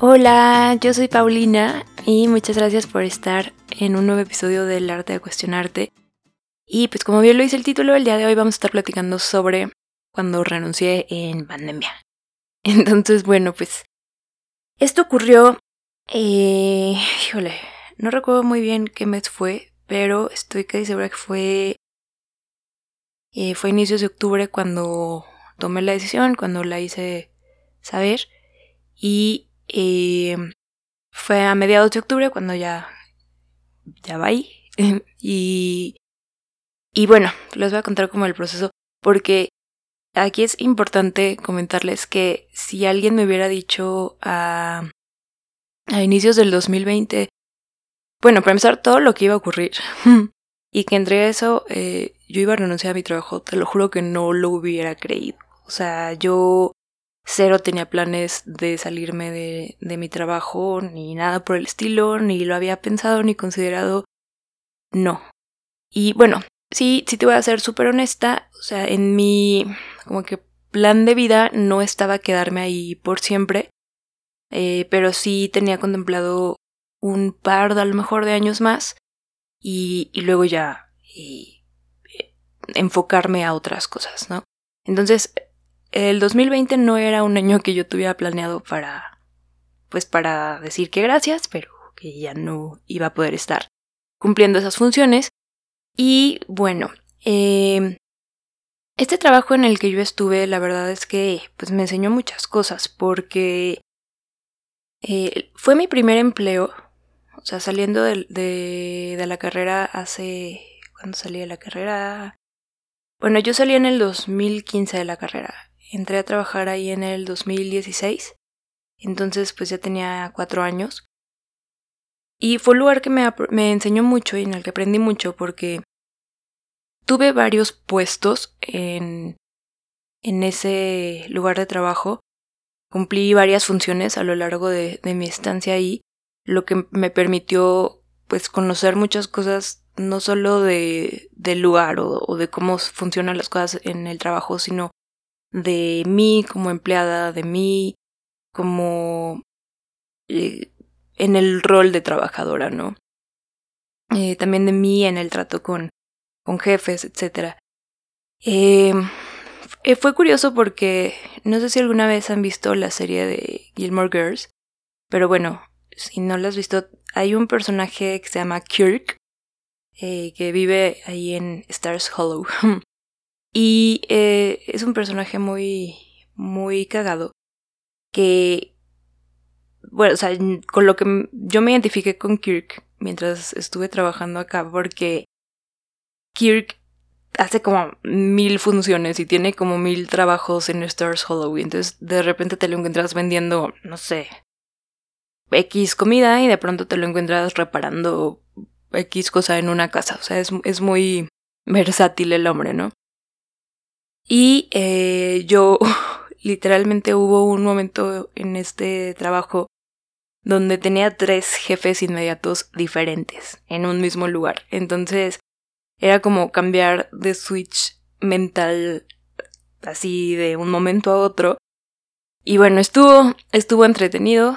Hola, yo soy Paulina y muchas gracias por estar en un nuevo episodio del arte de cuestionarte. Y pues como bien lo dice el título, el día de hoy vamos a estar platicando sobre cuando renuncié en pandemia. Entonces, bueno, pues esto ocurrió, eh, híjole, no recuerdo muy bien qué mes fue, pero estoy casi segura que fue, eh, fue inicios de octubre cuando tomé la decisión, cuando la hice saber. Y y fue a mediados de octubre cuando ya, ya va ahí. y, y bueno, les voy a contar como el proceso, porque aquí es importante comentarles que si alguien me hubiera dicho a, a inicios del 2020, bueno, para empezar, todo lo que iba a ocurrir, y que entre eso eh, yo iba a renunciar a mi trabajo, te lo juro que no lo hubiera creído. O sea, yo Cero tenía planes de salirme de, de mi trabajo, ni nada por el estilo, ni lo había pensado ni considerado. No. Y bueno, sí, sí te voy a ser súper honesta. O sea, en mi como que plan de vida no estaba quedarme ahí por siempre. Eh, pero sí tenía contemplado un par de a lo mejor de años más. Y, y luego ya y, eh, enfocarme a otras cosas, ¿no? Entonces, el 2020 no era un año que yo tuviera planeado para, pues para decir que gracias, pero que ya no iba a poder estar cumpliendo esas funciones. Y bueno, eh, este trabajo en el que yo estuve, la verdad es que pues me enseñó muchas cosas porque eh, fue mi primer empleo, o sea, saliendo de, de, la carrera hace... ¿Cuándo salí de la carrera? Bueno, yo salí en el 2015 de la carrera entré a trabajar ahí en el 2016, entonces pues ya tenía cuatro años. Y fue un lugar que me, me enseñó mucho y en el que aprendí mucho porque tuve varios puestos en, en ese lugar de trabajo. Cumplí varias funciones a lo largo de, de mi estancia ahí, lo que me permitió pues conocer muchas cosas no solo de, del lugar o, o, de cómo funcionan las cosas en el trabajo, sino de mí como empleada, de mí como eh, en el rol de trabajadora, ¿no? Eh, también de mí en el trato con, con jefes, etc. Eh, fue curioso porque no sé si alguna vez han visto la serie de Gilmore Girls, pero bueno, si no la has visto, hay un personaje que se llama Kirk, que vive ahí en Stars Hollow. Y eh, es un personaje muy, muy cagado. Que, bueno, o sea, con lo que yo me identifiqué con Kirk mientras estuve trabajando acá, porque Kirk hace como mil funciones y tiene como mil trabajos en Stars Hollow. Y entonces de repente te lo encuentras vendiendo, no sé, X comida y de pronto te lo encuentras reparando X cosa en una casa. O sea, es, es muy versátil el hombre, ¿no? Y eh, yo literalmente hubo un momento en este trabajo donde tenía tres jefes inmediatos diferentes en un mismo lugar. Entonces era como cambiar de switch mental así de un momento a otro. Y bueno, estuvo, estuvo entretenido.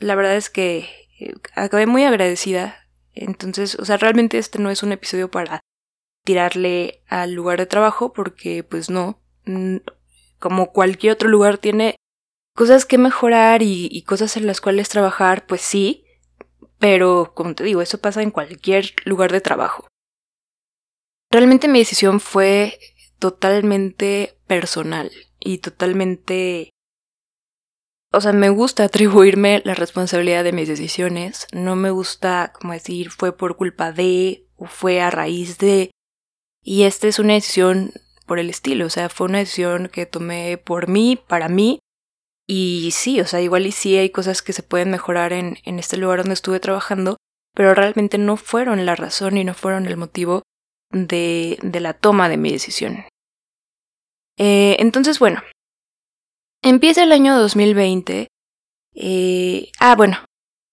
La verdad es que eh, acabé muy agradecida. Entonces, o sea, realmente este no es un episodio para tirarle al lugar de trabajo porque pues no, como cualquier otro lugar tiene cosas que mejorar y, cosas en las cuales trabajar, pues sí, pero como te digo, eso pasa en cualquier lugar de trabajo. Realmente mi decisión fue totalmente personal y totalmente... O sea, me gusta atribuirme la responsabilidad de mis decisiones, no me gusta como decir fue por culpa de o fue a raíz de y esta es una decisión por el estilo, o sea, fue una decisión que tomé por mí, para mí, y sí, o sea, igual y sí hay cosas que se pueden mejorar en, en este lugar donde estuve trabajando, pero realmente no fueron la razón y no fueron el motivo de, de la toma de mi decisión. Eh, entonces, bueno, empieza el año 2020. Eh, ah, bueno,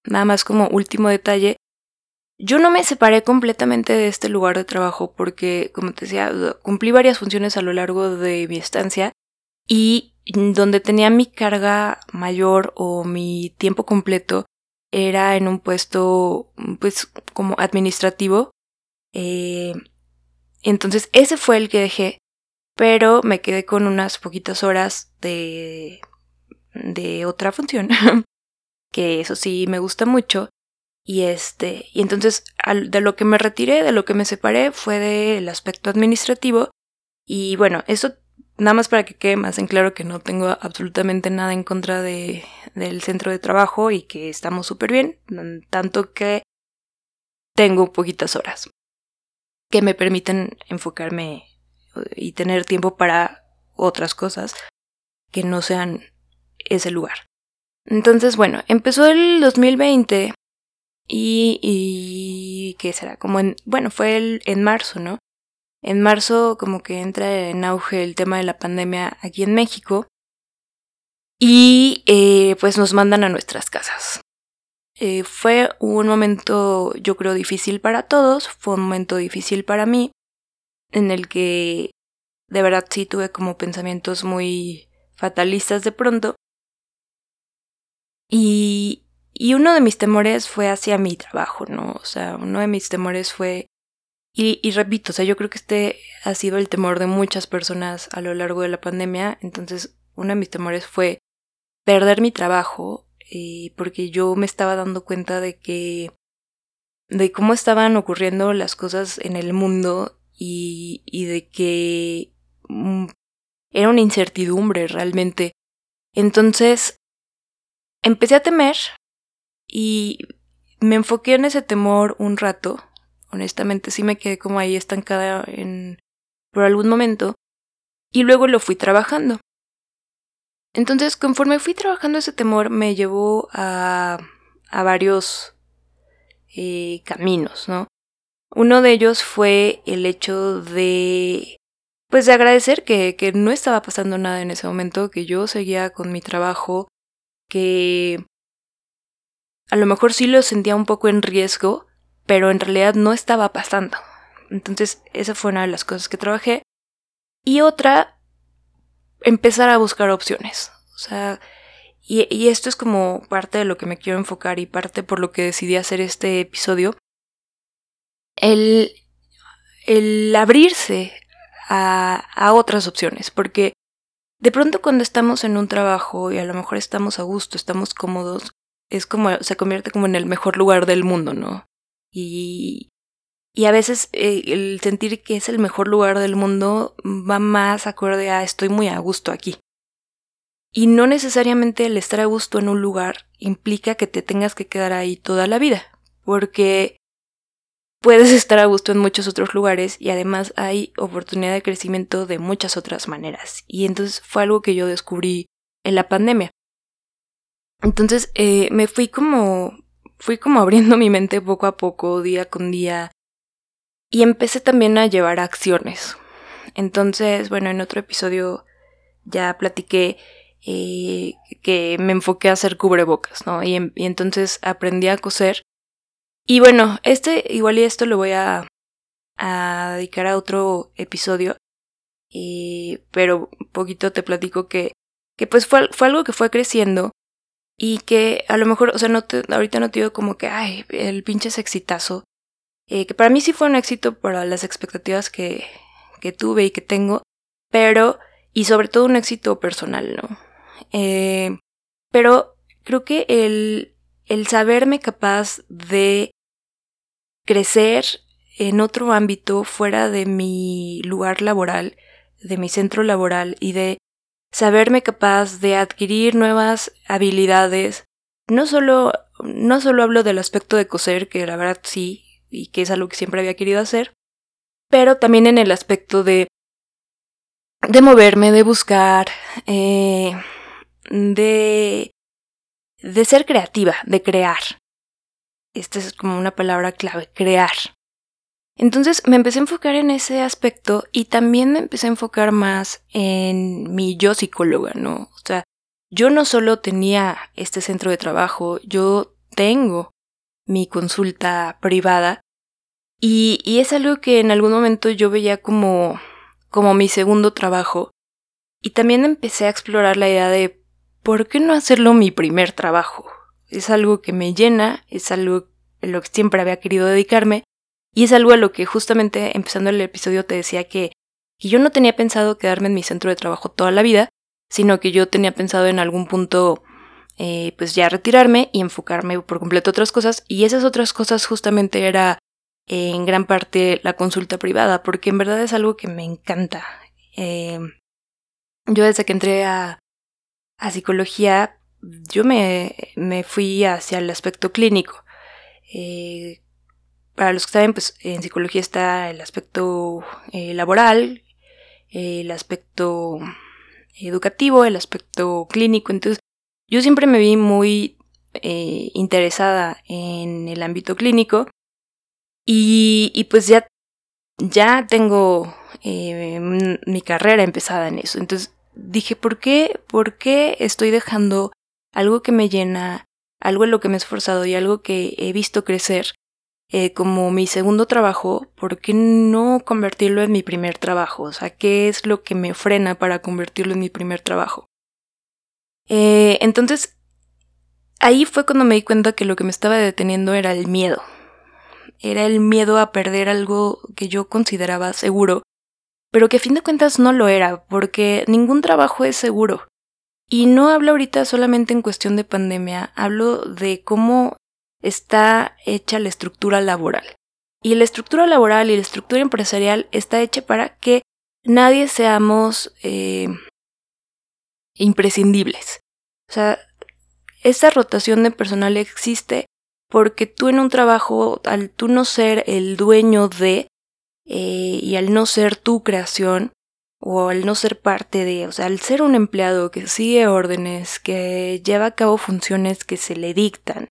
nada más como último detalle, yo no me separé completamente de este lugar de trabajo porque, como te decía, cumplí varias funciones a lo largo de mi estancia y donde tenía mi carga mayor o mi tiempo completo era en un puesto pues como administrativo. Eh, entonces ese fue el que dejé, pero me quedé con unas poquitas horas de, de otra función, que eso sí me gusta mucho. Y este, y entonces de lo que me retiré, de lo que me separé fue del aspecto administrativo. Y bueno, eso nada más para que quede más en claro que no tengo absolutamente nada en contra de, del centro de trabajo y que estamos súper bien, tanto que tengo poquitas horas que me permiten enfocarme y tener tiempo para otras cosas que no sean ese lugar. Entonces, bueno, empezó el 2020 y, ¿qué será? Como en, bueno, fue el, en marzo, ¿no? En marzo como que entra en auge el tema de la pandemia aquí en México y eh, pues nos mandan a nuestras casas. Eh, fue un momento yo creo difícil para todos, fue un momento difícil para mí en el que de verdad sí tuve como pensamientos muy fatalistas de pronto y, y uno de mis temores fue hacia mi trabajo, ¿no? O sea, uno de mis temores fue... Y, y, repito, o sea, yo creo que este ha sido el temor de muchas personas a lo largo de la pandemia. Entonces, uno de mis temores fue perder mi trabajo, eh, porque yo me estaba dando cuenta de que... de cómo estaban ocurriendo las cosas en el mundo y, y de que mm, era una incertidumbre realmente. Entonces, empecé a temer y me enfoqué en ese temor un rato. Honestamente sí me quedé como ahí estancada en por algún momento y luego lo fui trabajando. Entonces, conforme fui trabajando ese temor, me llevó a, a varios eh, caminos, ¿no? Uno de ellos fue el hecho de, pues, de agradecer que, que no estaba pasando nada en ese momento, que yo seguía con mi trabajo, que a lo mejor sí lo sentía un poco en riesgo, pero en realidad no estaba pasando. Entonces, esa fue una de las cosas que trabajé. Y otra, empezar a buscar opciones. O sea, y, esto es como parte de lo que me quiero enfocar y parte por lo que decidí hacer este episodio. El, el abrirse a, a otras opciones, porque de pronto cuando estamos en un trabajo y a lo mejor estamos a gusto, estamos cómodos, es como, se convierte como en el mejor lugar del mundo, ¿no? Y, y a veces eh, el sentir que es el mejor lugar del mundo va más acorde a estoy muy a gusto aquí. Y no necesariamente el estar a gusto en un lugar implica que te tengas que quedar ahí toda la vida, porque puedes estar a gusto en muchos otros lugares y además hay oportunidad de crecimiento de muchas otras maneras. Y entonces fue algo que yo descubrí en la pandemia. Entonces eh, me fui como, fui como abriendo mi mente poco a poco, día con día, y empecé también a llevar acciones. Entonces, bueno, en otro episodio ya platiqué eh, que me enfoqué a hacer cubrebocas, ¿no? Y, y, entonces aprendí a coser. Y bueno, este, igual y esto lo voy a, dedicar a otro episodio. Y, pero poquito te platico que, que pues fue, fue algo que fue creciendo y que a lo mejor, o sea, no te, ahorita no te digo como que, ay, el pinche es exitazo, eh, que para mí sí fue un éxito para las expectativas que, que tuve y que tengo, pero, y sobre todo un éxito personal, ¿no? Eh, pero creo que el, el saberme capaz de crecer en otro ámbito fuera de mi lugar laboral, de mi centro laboral y de saberme capaz de adquirir nuevas habilidades. No solo, no solo hablo del aspecto de coser, que la verdad sí, y que es algo que siempre había querido hacer, pero también en el aspecto de, de moverme, de buscar, eh, de, de ser creativa, de crear. Esta es como una palabra clave, crear. Entonces me empecé a enfocar en ese aspecto y también me empecé a enfocar más en mi yo psicóloga, ¿no? O sea, yo no solo tenía este centro de trabajo, yo tengo mi consulta privada y, es algo que en algún momento yo veía como, como mi segundo trabajo Y también empecé a explorar la idea de ¿por qué no hacerlo mi primer trabajo? Es algo que me llena, es algo a lo que siempre había querido dedicarme y es algo a lo que justamente empezando el episodio te decía que, que yo no tenía pensado quedarme en mi centro de trabajo toda la vida, sino que yo tenía pensado en algún punto eh, pues ya retirarme y enfocarme por completo a otras cosas y esas otras cosas justamente era eh, en gran parte la consulta privada porque en verdad es algo que me encanta. Eh, yo desde que entré a, a psicología, yo me, me, fui hacia el aspecto clínico. Para los que saben, pues en psicología está el aspecto eh, laboral, el aspecto educativo, el aspecto clínico. Entonces, yo siempre me vi muy eh, interesada en el ámbito clínico y, pues ya, ya tengo eh, mi carrera empezada en eso. Entonces, dije, ¿por qué, ¿por qué estoy dejando algo que me llena, algo en lo que me he esforzado y algo que he visto crecer eh, como mi segundo trabajo? ¿Por qué no convertirlo en mi primer trabajo? O sea, ¿qué es lo que me frena para convertirlo en mi primer trabajo? Eh, entonces, ahí fue cuando me di cuenta que lo que me estaba deteniendo era el miedo. Era el miedo a perder algo que yo consideraba seguro pero que a fin de cuentas no lo era, porque ningún trabajo es seguro. Y no hablo ahorita solamente en cuestión de pandemia, hablo de cómo está hecha la estructura laboral. Y la estructura laboral y la estructura empresarial está hecha para que nadie seamos eh, imprescindibles. O sea, esa rotación de personal existe porque tú en un trabajo, al tú no ser el dueño de, eh, y al no ser tu creación o al no ser parte de, o sea, al ser un empleado que sigue órdenes, que lleva a cabo funciones que se le dictan,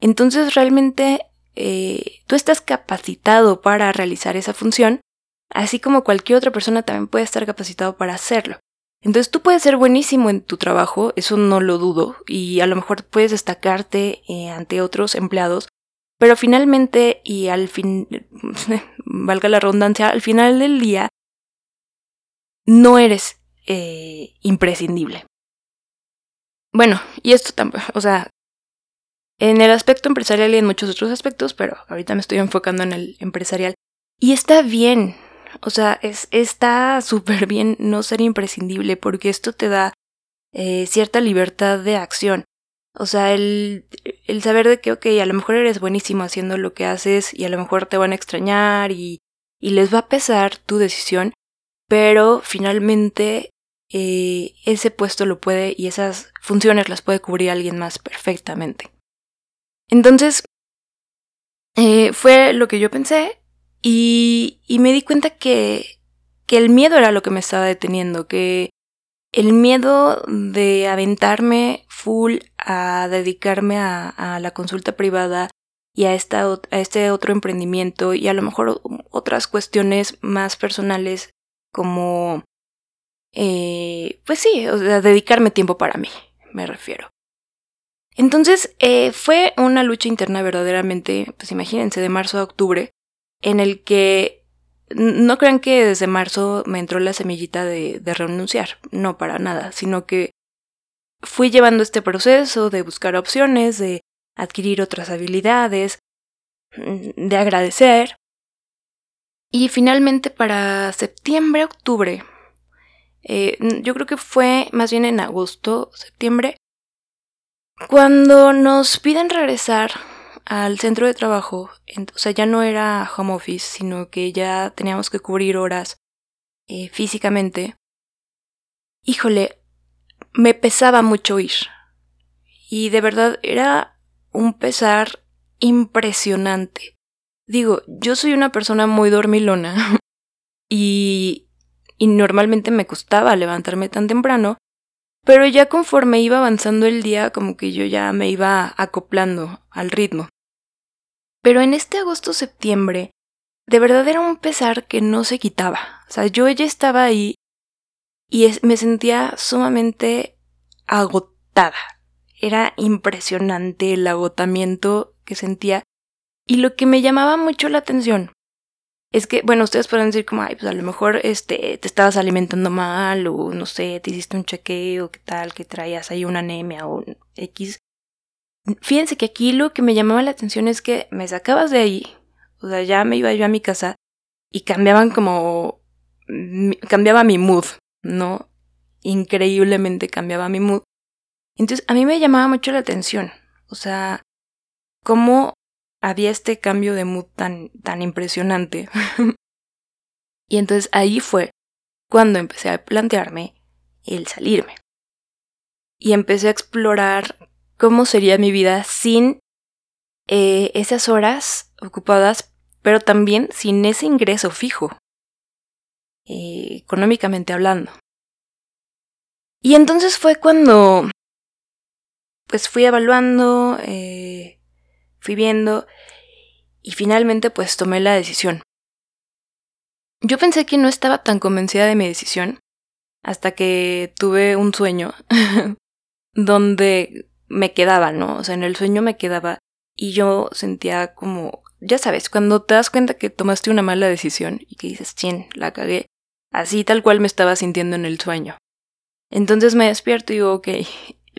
entonces realmente eh, tú estás capacitado para realizar esa función, así como cualquier otra persona también puede estar capacitado para hacerlo. Entonces tú puedes ser buenísimo en tu trabajo, eso no lo dudo, y a lo mejor puedes destacarte eh, ante otros empleados pero finalmente, y al fin, valga la redundancia, al final del día, no eres eh, imprescindible. Bueno, y esto tampoco, o sea, en el aspecto empresarial y en muchos otros aspectos, pero ahorita me estoy enfocando en el empresarial. Y está bien, o sea, es, está súper bien no ser imprescindible porque esto te da eh, cierta libertad de acción. O sea, el, el saber de que, ok, a lo mejor eres buenísimo haciendo lo que haces y a lo mejor te van a extrañar y, y les va a pesar tu decisión, pero finalmente eh, ese puesto lo puede y esas funciones las puede cubrir alguien más perfectamente. Entonces, eh, fue lo que yo pensé y, me di cuenta que, que el miedo era lo que me estaba deteniendo, que el miedo de aventarme full a dedicarme a, la consulta privada y a, esta, a este otro emprendimiento y a lo mejor otras cuestiones más personales como, eh, pues sí, o sea, dedicarme tiempo para mí, me refiero. Entonces eh, fue una lucha interna verdaderamente, pues imagínense, de marzo a octubre, en el que no crean que desde marzo me entró la semillita de, renunciar, no para nada, sino que fui llevando este proceso de buscar opciones, de adquirir otras habilidades, de agradecer. Y finalmente para septiembre, octubre, eh, yo creo que fue más bien en agosto, septiembre, cuando nos piden regresar al centro de trabajo, o sea, ya no era home office, sino que ya teníamos que cubrir horas eh, físicamente, híjole, me pesaba mucho ir. Y de verdad era un pesar impresionante. Digo, yo soy una persona muy dormilona y, y normalmente me costaba levantarme tan temprano, pero ya conforme iba avanzando el día como que yo ya me iba acoplando al ritmo. Pero en este agosto-septiembre, de verdad era un pesar que no se quitaba. O sea, yo ya estaba ahí y me sentía sumamente agotada. Era impresionante el agotamiento que sentía. Y lo que me llamaba mucho la atención es que, bueno, ustedes pueden decir como, ay, pues a lo mejor este, te estabas alimentando mal o no sé, te hiciste un chequeo, qué tal, que traías ahí una anemia o un X. Fíjense que aquí lo que me llamaba la atención es que me sacabas de ahí, o sea, ya me iba yo a mi casa y cambiaban como, cambiaba mi mood, ¿no? Increíblemente cambiaba mi mood. Entonces, a mí me llamaba mucho la atención, o sea, cómo había este cambio de mood tan, tan impresionante. y entonces ahí fue cuando empecé a plantearme el salirme. Y empecé a explorar cómo sería mi vida sin eh, esas horas ocupadas, pero también sin ese ingreso fijo, eh, económicamente hablando. Y entonces fue cuando pues fui evaluando, eh, fui viendo y finalmente pues tomé la decisión. Yo pensé que no estaba tan convencida de mi decisión hasta que tuve un sueño donde me quedaba, ¿no? O sea, en el sueño me quedaba y yo sentía como, ya sabes, cuando te das cuenta que tomaste una mala decisión y que dices, chin, la cagué, así tal cual me estaba sintiendo en el sueño. Entonces me despierto y digo, ok,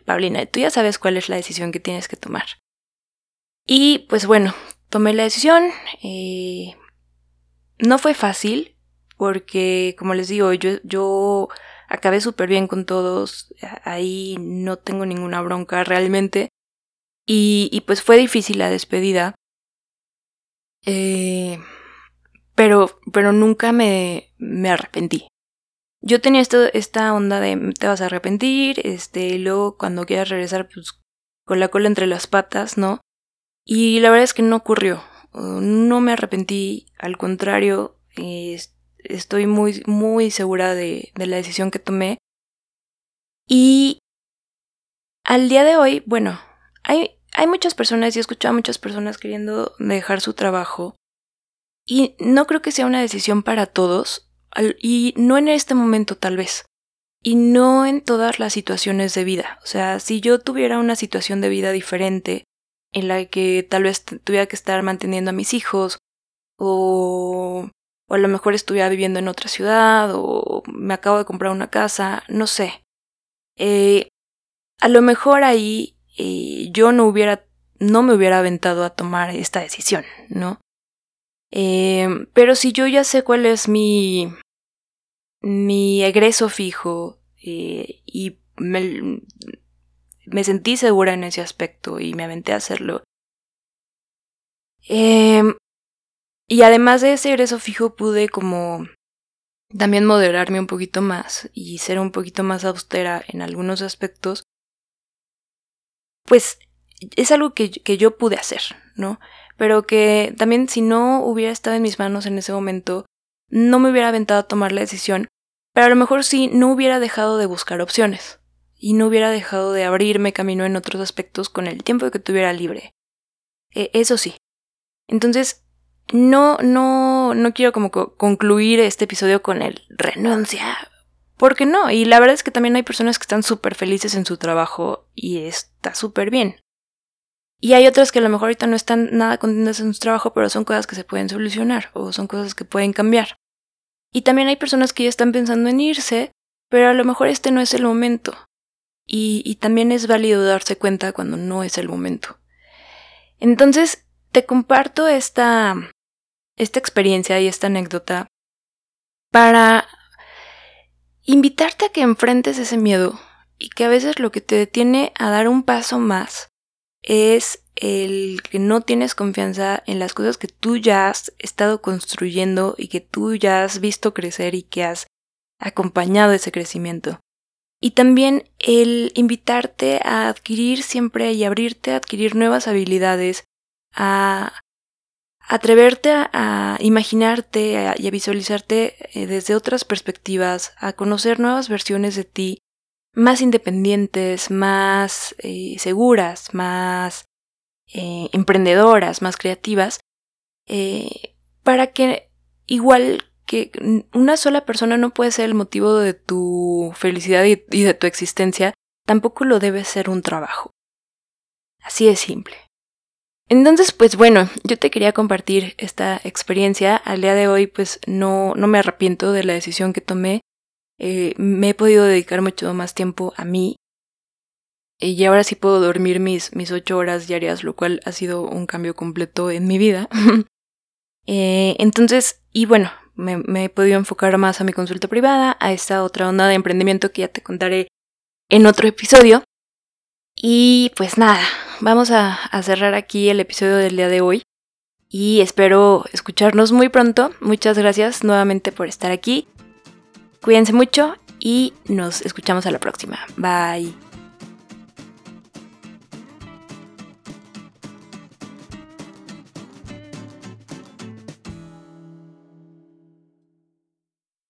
Paulina, tú ya sabes cuál es la decisión que tienes que tomar. Y pues bueno, tomé la decisión. Eh, no fue fácil porque, como les digo, yo, yo acabé súper bien con todos. Ahí no tengo ninguna bronca realmente. Y, pues fue difícil la despedida. Eh, pero, pero nunca me, me arrepentí. Yo tenía esto, esta onda de te vas a arrepentir, este, luego cuando quieras regresar, pues con la cola entre las patas, ¿no? Y la verdad es que no ocurrió. No me arrepentí, al contrario, estoy muy, muy segura de, de la decisión que tomé. Y al día de hoy, bueno, hay, hay muchas personas, y he escuchado a muchas personas queriendo dejar su trabajo. Y no creo que sea una decisión para todos, y no en este momento tal vez, y no en todas las situaciones de vida. O sea, si yo tuviera una situación de vida diferente, en la que tal vez tuviera que estar manteniendo a mis hijos o, o a lo mejor estuviera viviendo en otra ciudad o me acabo de comprar una casa, no sé. Eh, a lo mejor ahí eh, yo no hubiera, no me hubiera aventado a tomar esta decisión, ¿no? Eh, pero si yo ya sé cuál es mi, mi egreso fijo y me, me sentí segura en ese aspecto y me aventé a hacerlo. Em, y además de ese egreso fijo pude como también moderarme un poquito más y ser un poquito más austera en algunos aspectos. Pues es algo que, que yo pude hacer, ¿no? Pero que también si no hubiera estado en mis manos en ese momento, no me hubiera aventado a tomar la decisión, pero a lo mejor sí no hubiera dejado de buscar opciones y no hubiera dejado de abrirme camino en otros aspectos con el tiempo que tuviera libre. E, eso sí. Entonces, no, no, no quiero como concluir este episodio con el renuncia. Porque no, y la verdad es que también hay personas que están súper felices en su trabajo y está súper bien. Y hay otras que a lo mejor ahorita no están nada contentas en su trabajo, pero son cosas que se pueden solucionar o son cosas que pueden cambiar. Y también hay personas que ya están pensando en irse, pero a lo mejor este no es el momento. Y, también es válido darse cuenta cuando no es el momento. Entonces, te comparto esta, esta experiencia y esta anécdota para invitarte a que enfrentes ese miedo y que a veces lo que te detiene a dar un paso más es el que no tienes confianza en las cosas que tú ya has estado construyendo y que tú ya has visto crecer y que has acompañado ese crecimiento. Y también el invitarte a adquirir siempre y abrirte a adquirir nuevas habilidades, a atreverte a, imaginarte y a visualizarte eh, desde otras perspectivas, a conocer nuevas versiones de ti, más independientes, más eh, seguras, más eh, emprendedoras, más creativas, para que igual que una sola persona no puede ser el motivo de tu felicidad y, de tu existencia, tampoco lo debe ser un trabajo. Así de simple. Entonces, pues bueno, yo te quería compartir esta experiencia. Al día de hoy, pues no, no me arrepiento de la decisión que tomé. Eh, me he podido dedicar mucho más tiempo a mí. Y ahora sí puedo dormir mis, mis ocho horas diarias, lo cual ha sido un cambio completo en mi vida. Eh, entonces, y bueno, me, he podido enfocar más a mi consulta privada, a esta otra onda de emprendimiento que ya te contaré en otro episodio. Y pues nada, vamos a, cerrar aquí el episodio del día de hoy. Y espero escucharnos muy pronto. Muchas gracias nuevamente por estar aquí. Cuídense mucho y nos escuchamos a la próxima. Bye.